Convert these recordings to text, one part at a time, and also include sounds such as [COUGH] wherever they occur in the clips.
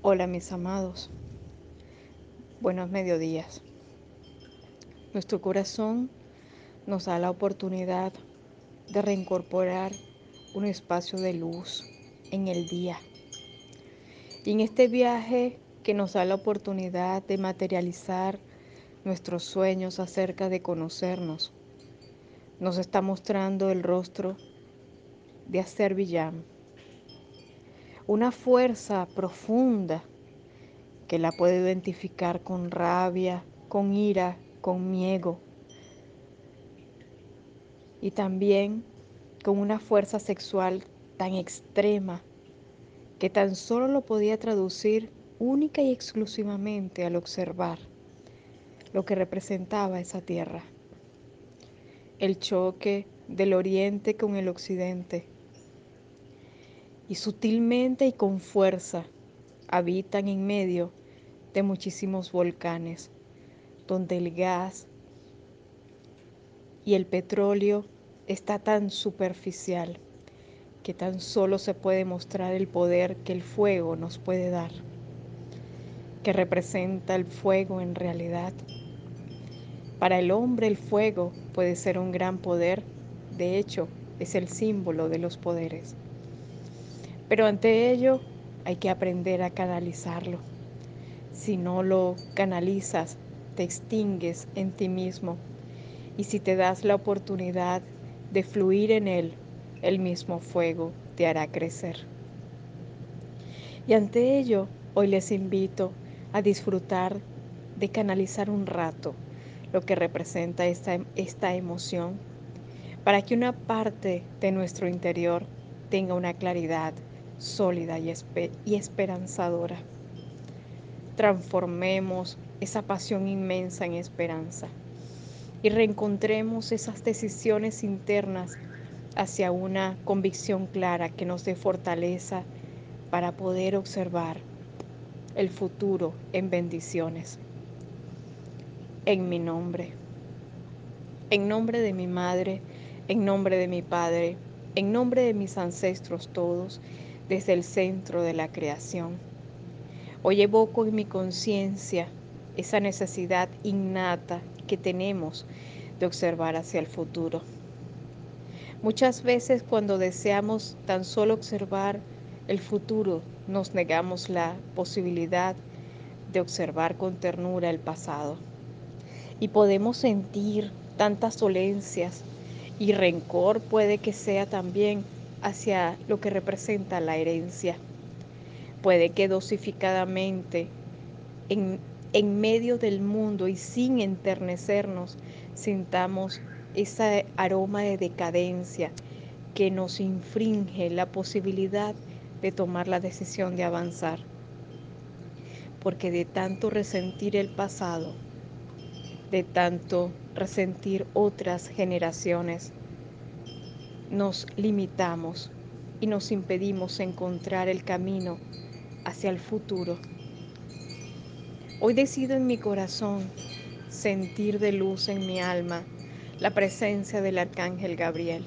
Hola mis amados, buenos mediodías. Nuestro corazón nos da la oportunidad de reincorporar un espacio de luz en el día. Y en este viaje que nos da la oportunidad de materializar nuestros sueños acerca de conocernos, nos está mostrando el rostro de Acer Villam una fuerza profunda que la puede identificar con rabia, con ira, con miedo y también con una fuerza sexual tan extrema que tan solo lo podía traducir única y exclusivamente al observar lo que representaba esa tierra. El choque del oriente con el occidente y sutilmente y con fuerza habitan en medio de muchísimos volcanes, donde el gas y el petróleo está tan superficial que tan solo se puede mostrar el poder que el fuego nos puede dar, que representa el fuego en realidad. Para el hombre el fuego puede ser un gran poder, de hecho es el símbolo de los poderes. Pero ante ello hay que aprender a canalizarlo. Si no lo canalizas, te extingues en ti mismo. Y si te das la oportunidad de fluir en él, el mismo fuego te hará crecer. Y ante ello, hoy les invito a disfrutar de canalizar un rato lo que representa esta, esta emoción, para que una parte de nuestro interior tenga una claridad sólida y, esperanzadora. Transformemos esa pasión inmensa en esperanza y reencontremos esas decisiones internas hacia una convicción clara que nos dé fortaleza para poder observar el futuro en bendiciones. En mi nombre, en nombre de mi madre, en nombre de mi padre, en nombre de mis ancestros todos, desde el centro de la creación. Hoy evoco en mi conciencia esa necesidad innata que tenemos de observar hacia el futuro. Muchas veces cuando deseamos tan solo observar el futuro, nos negamos la posibilidad de observar con ternura el pasado. Y podemos sentir tantas dolencias y rencor puede que sea también hacia lo que representa la herencia. Puede que dosificadamente, en, en medio del mundo y sin enternecernos, sintamos ese aroma de decadencia que nos infringe la posibilidad de tomar la decisión de avanzar. Porque de tanto resentir el pasado, de tanto resentir otras generaciones, nos limitamos y nos impedimos encontrar el camino hacia el futuro. Hoy decido en mi corazón sentir de luz en mi alma la presencia del arcángel Gabriel,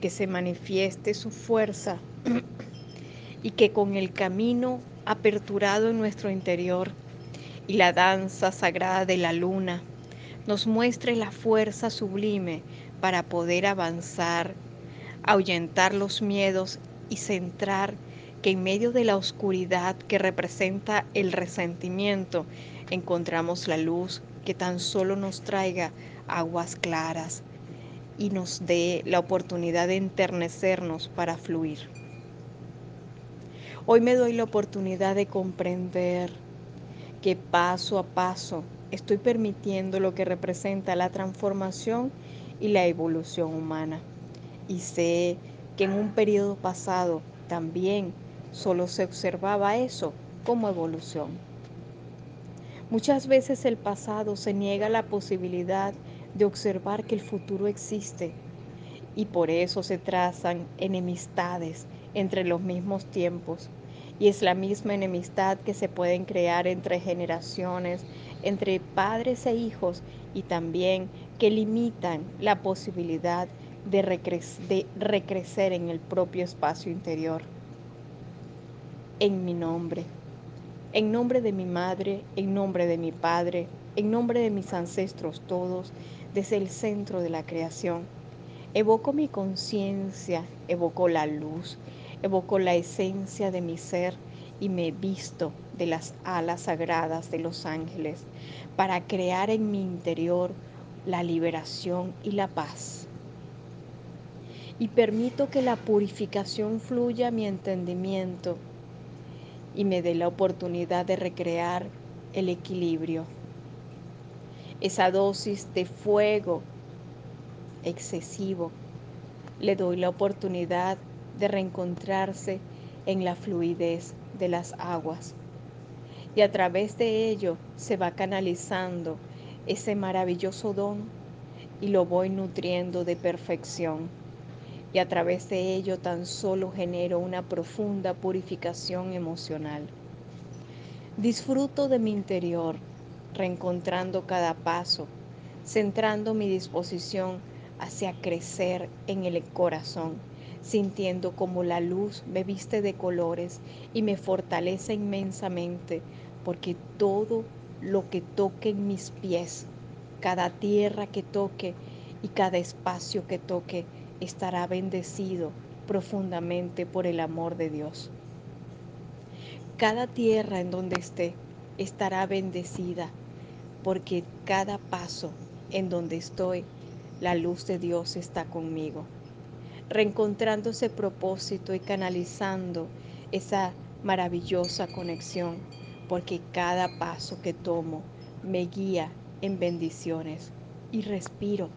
que se manifieste su fuerza [CLEARS THROAT] y que con el camino aperturado en nuestro interior y la danza sagrada de la luna nos muestre la fuerza sublime para poder avanzar, ahuyentar los miedos y centrar que en medio de la oscuridad que representa el resentimiento encontramos la luz que tan solo nos traiga aguas claras y nos dé la oportunidad de enternecernos para fluir. Hoy me doy la oportunidad de comprender que paso a paso estoy permitiendo lo que representa la transformación y la evolución humana. Y sé que en un periodo pasado también solo se observaba eso como evolución. Muchas veces el pasado se niega la posibilidad de observar que el futuro existe y por eso se trazan enemistades entre los mismos tiempos. Y es la misma enemistad que se pueden crear entre generaciones, entre padres e hijos y también que limitan la posibilidad de, de recrecer en el propio espacio interior. En mi nombre, En nombre de mi madre, en nombre de mi padre, en nombre de mis ancestros todos, desde el centro de la creación, evoco mi conciencia, evoco la luz, evoco la esencia de mi ser y me visto de las alas sagradas de los ángeles para crear en mi interior la liberación y la paz. Y permito que la purificación fluya a mi entendimiento y me dé la oportunidad de recrear el equilibrio. Esa dosis de fuego excesivo le doy la oportunidad de reencontrarse en la fluidez de las aguas. Y a través de ello se va canalizando ese maravilloso don y lo voy nutriendo de perfección. Y a través de ello tan solo genero una profunda purificación emocional. Disfruto de mi interior, reencontrando cada paso, centrando mi disposición hacia crecer en el corazón, sintiendo como la luz me viste de colores y me fortalece inmensamente, porque todo lo que toque en mis pies, cada tierra que toque y cada espacio que toque, estará bendecido profundamente por el amor de Dios. Cada tierra en donde esté estará bendecida porque cada paso en donde estoy la luz de Dios está conmigo, reencontrando ese propósito y canalizando esa maravillosa conexión, porque cada paso que tomo me guía en bendiciones y respiro.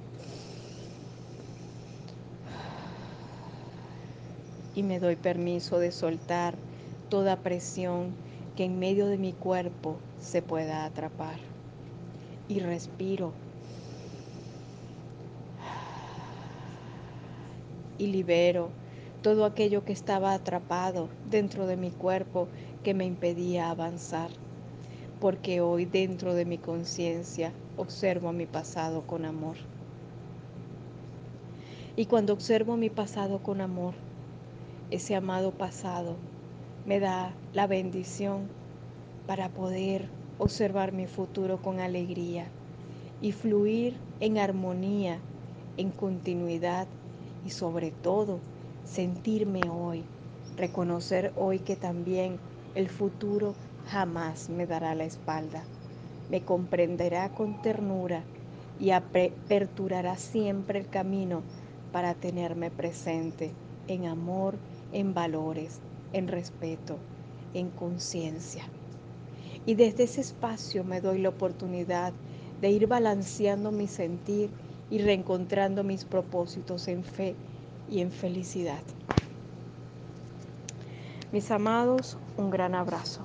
Y me doy permiso de soltar toda presión que en medio de mi cuerpo se pueda atrapar. Y respiro y libero todo aquello que estaba atrapado dentro de mi cuerpo que me impedía avanzar. Porque hoy dentro de mi conciencia observo mi pasado con amor. Y cuando observo mi pasado con amor, ese amado pasado me da la bendición para poder observar mi futuro con alegría y fluir en armonía, en continuidad y sobre todo sentirme hoy, reconocer hoy que también el futuro jamás me dará la espalda, me comprenderá con ternura y aperturará siempre el camino para tenerme presente en amor, en valores, en respeto, en conciencia. Y desde ese espacio me doy la oportunidad de ir balanceando mi sentir y reencontrando mis propósitos en fe y en felicidad. Mis amados, un gran abrazo.